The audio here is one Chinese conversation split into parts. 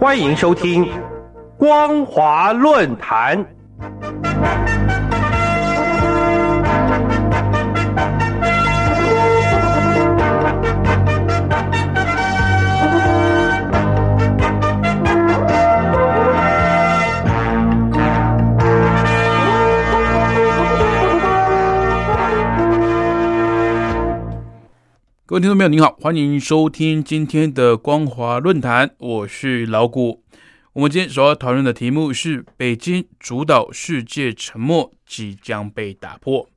欢迎收听《光华论坛》。各位听众朋友，您好，欢迎收听今天的光华论坛，我是老谷。我们今天所要讨论的题目是：北京主导世界沉默即将被打破。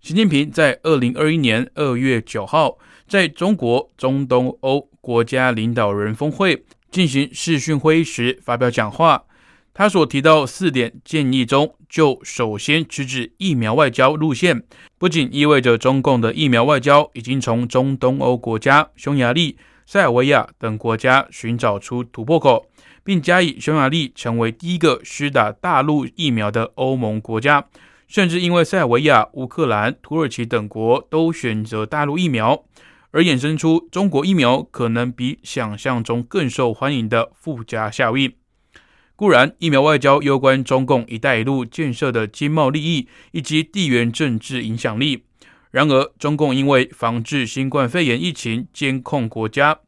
习近平在二零二一年二月九号在中国中东欧国家领导人峰会进行视讯会议时发表讲话。他所提到四点建议中，就首先直指疫苗外交路线，不仅意味着中共的疫苗外交已经从中东欧国家匈牙利、塞尔维亚等国家寻找出突破口，并加以匈牙利成为第一个施打大陆疫苗的欧盟国家，甚至因为塞尔维亚、乌克兰、土耳其等国都选择大陆疫苗，而衍生出中国疫苗可能比想象中更受欢迎的附加效应。固然，疫苗外交攸关中共“一带一路”建设的经贸利益以及地缘政治影响力。然而，中共因为防治新冠肺炎疫情、监控国家、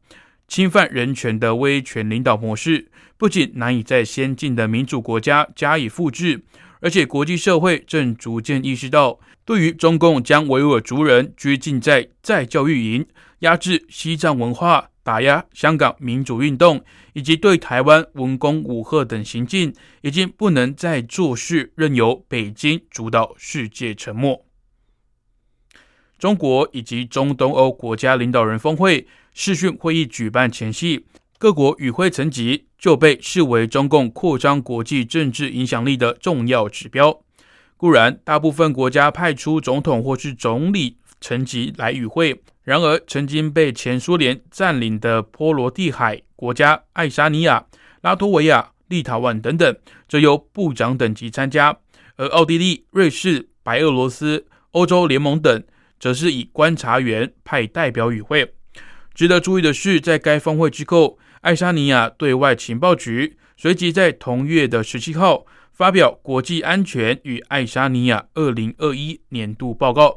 侵犯人权的威权领导模式，不仅难以在先进的民主国家加以复制，而且国际社会正逐渐意识到，对于中共将维吾尔族人拘禁在再教育营、压制西藏文化。打压香港民主运动，以及对台湾文攻武吓等行径，已经不能再做事，任由北京主导世界沉默。中国以及中东欧国家领导人峰会视讯会议举办前夕，各国与会层级就被视为中共扩张国际政治影响力的重要指标。固然，大部分国家派出总统或是总理层级来与会。然而，曾经被前苏联占领的波罗的海国家爱沙尼亚、拉脱维亚、立陶宛等等，则由部长等级参加；而奥地利、瑞士、白俄罗斯、欧洲联盟等，则是以观察员派代表与会。值得注意的是，在该峰会之后，爱沙尼亚对外情报局随即在同月的十七号发表《国际安全与爱沙尼亚二零二一年度报告》。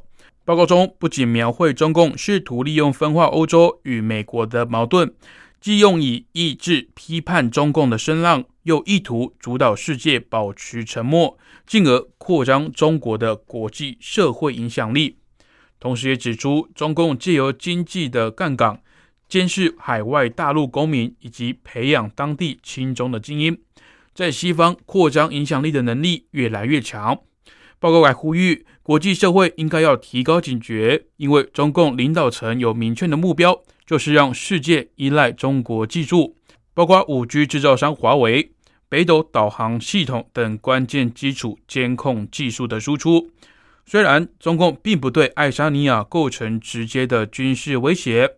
报告中不仅描绘中共试图利用分化欧洲与美国的矛盾，既用以抑制批判中共的声浪，又意图主导世界保持沉默，进而扩张中国的国际社会影响力。同时，也指出中共借由经济的杠杆，监视海外大陆公民以及培养当地亲中的精英，在西方扩张影响力的能力越来越强。报告还呼吁，国际社会应该要提高警觉，因为中共领导层有明确的目标，就是让世界依赖中国技术，包括五 G 制造商华为、北斗导航系统等关键基础监控技术的输出。虽然中共并不对爱沙尼亚构成直接的军事威胁，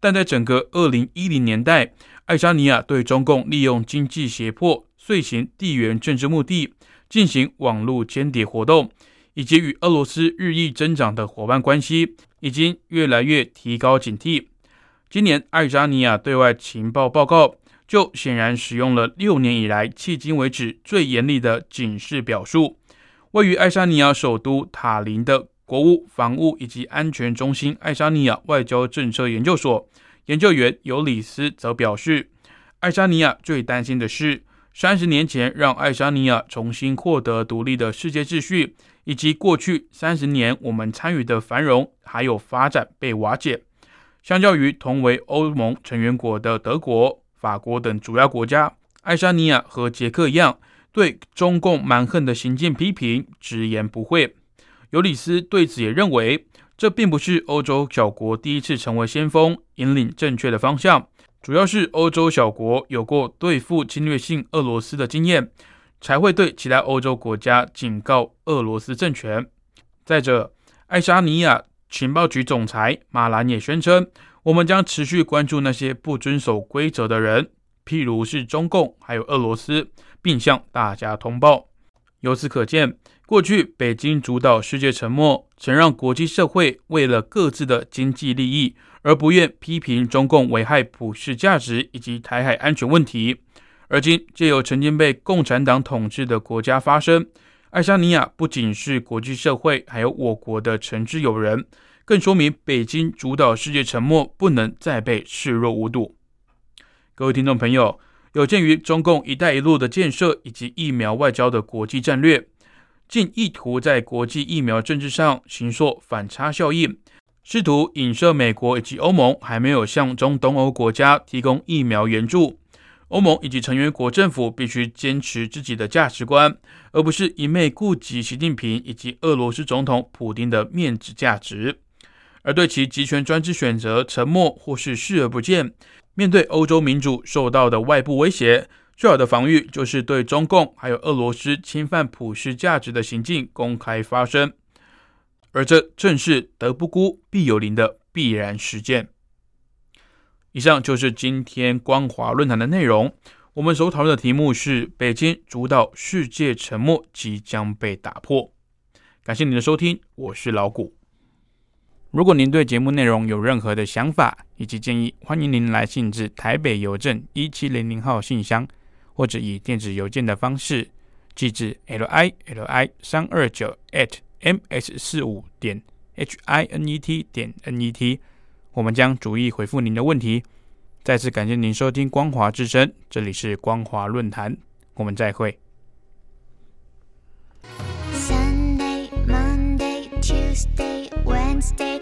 但在整个2010年代，爱沙尼亚对中共利用经济胁迫、遂行地缘政治目的。进行网络间谍活动，以及与俄罗斯日益增长的伙伴关系，已经越来越提高警惕。今年爱沙尼亚对外情报报告就显然使用了六年以来迄今为止最严厉的警示表述。位于爱沙尼亚首都塔林的国务、防务以及安全中心爱沙尼亚外交政策研究所研究员尤里斯则表示，爱沙尼亚最担心的是。三十年前，让爱沙尼亚重新获得独立的世界秩序，以及过去三十年我们参与的繁荣还有发展被瓦解。相较于同为欧盟成员国的德国、法国等主要国家，爱沙尼亚和捷克一样，对中共蛮横的行径批评直言不讳。尤里斯对此也认为，这并不是欧洲小国第一次成为先锋，引领正确的方向。主要是欧洲小国有过对付侵略性俄罗斯的经验，才会对其他欧洲国家警告俄罗斯政权。再者，爱沙尼亚情报局总裁马兰也宣称，我们将持续关注那些不遵守规则的人，譬如是中共还有俄罗斯，并向大家通报。由此可见，过去北京主导世界沉默，曾让国际社会为了各自的经济利益而不愿批评中共危害普世价值以及台海安全问题。而今借由曾经被共产党统治的国家发声，爱沙尼亚不仅是国际社会，还有我国的诚挚友人，更说明北京主导世界沉默不能再被视若无睹。各位听众朋友，有鉴于中共“一带一路”的建设以及疫苗外交的国际战略。竟意图在国际疫苗政治上行塑反差效应，试图影射美国以及欧盟还没有向中东欧国家提供疫苗援助。欧盟以及成员国政府必须坚持自己的价值观，而不是一昧顾及习近平以及俄罗斯总统普京的面子价值，而对其集权专制选择沉默或是视而不见。面对欧洲民主受到的外部威胁。最好的防御就是对中共还有俄罗斯侵犯普世价值的行径公开发声，而这正是德不孤必有邻的必然实践。以上就是今天光华论坛的内容。我们所讨论的题目是：北京主导世界沉默即将被打破。感谢您的收听，我是老谷。如果您对节目内容有任何的想法以及建议，欢迎您来信至台北邮政一七零零号信箱。或者以电子邮件的方式寄至 l i l i 三二九 at m s 四五点 h i n e t 点 n e t，我们将逐一回复您的问题。再次感谢您收听光华之声，这里是光华论坛，我们再会。Sunday, Monday, Tuesday, Wednesday,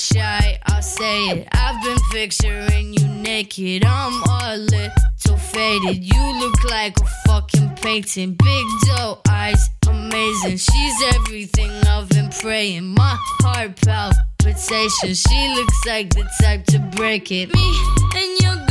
Say it. I've been picturing you naked. I'm a little faded. You look like a fucking painting. Big doe eyes, amazing. She's everything I've been praying. My heart palpitation. She looks like the type to break it. Me and your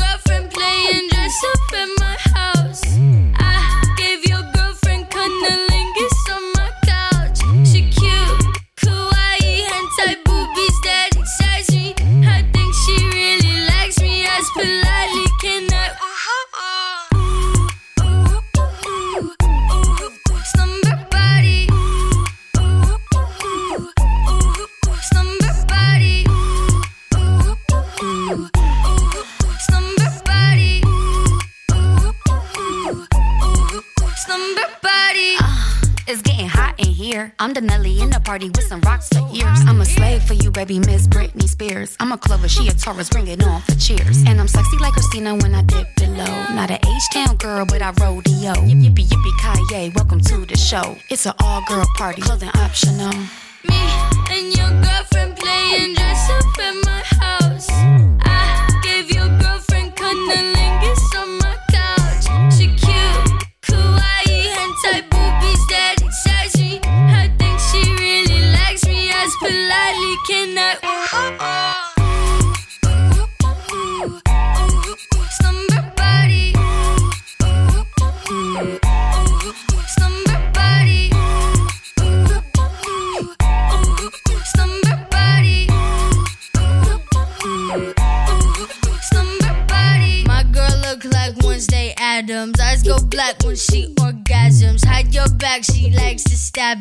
I'm the Nelly in the party with some rocks for ears. I'm a slave for you, baby, Miss Britney Spears. I'm a Clover, she a Taurus, bring it on for cheers. And I'm sexy like Christina when I dip below. Not an H-town girl, but I rodeo. Yippee yippee Kanye, welcome to the show. It's an all-girl party, clothing optional. Me and your girlfriend playing dress up at my house.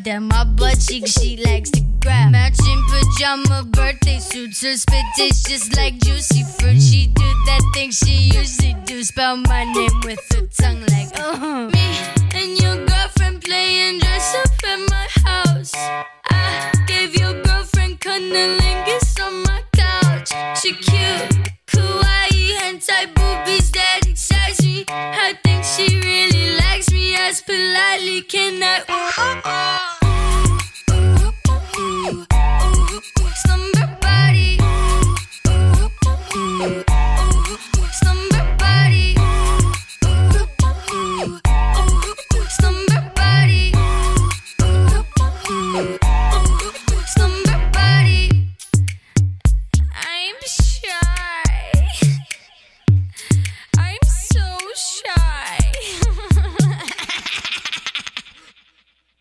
Them. My butt cheek, she likes to grab. Matching pajama birthday suits. Her spit just like juicy fruit. She do that thing she usually do. Spell my name with her tongue like uh-huh. Me and your girlfriend playing dress up at my house. I gave your girlfriend cunnilingus on my couch. She cute, kawaii, hentai boobies that excites me. I think she really likes me as politely can I?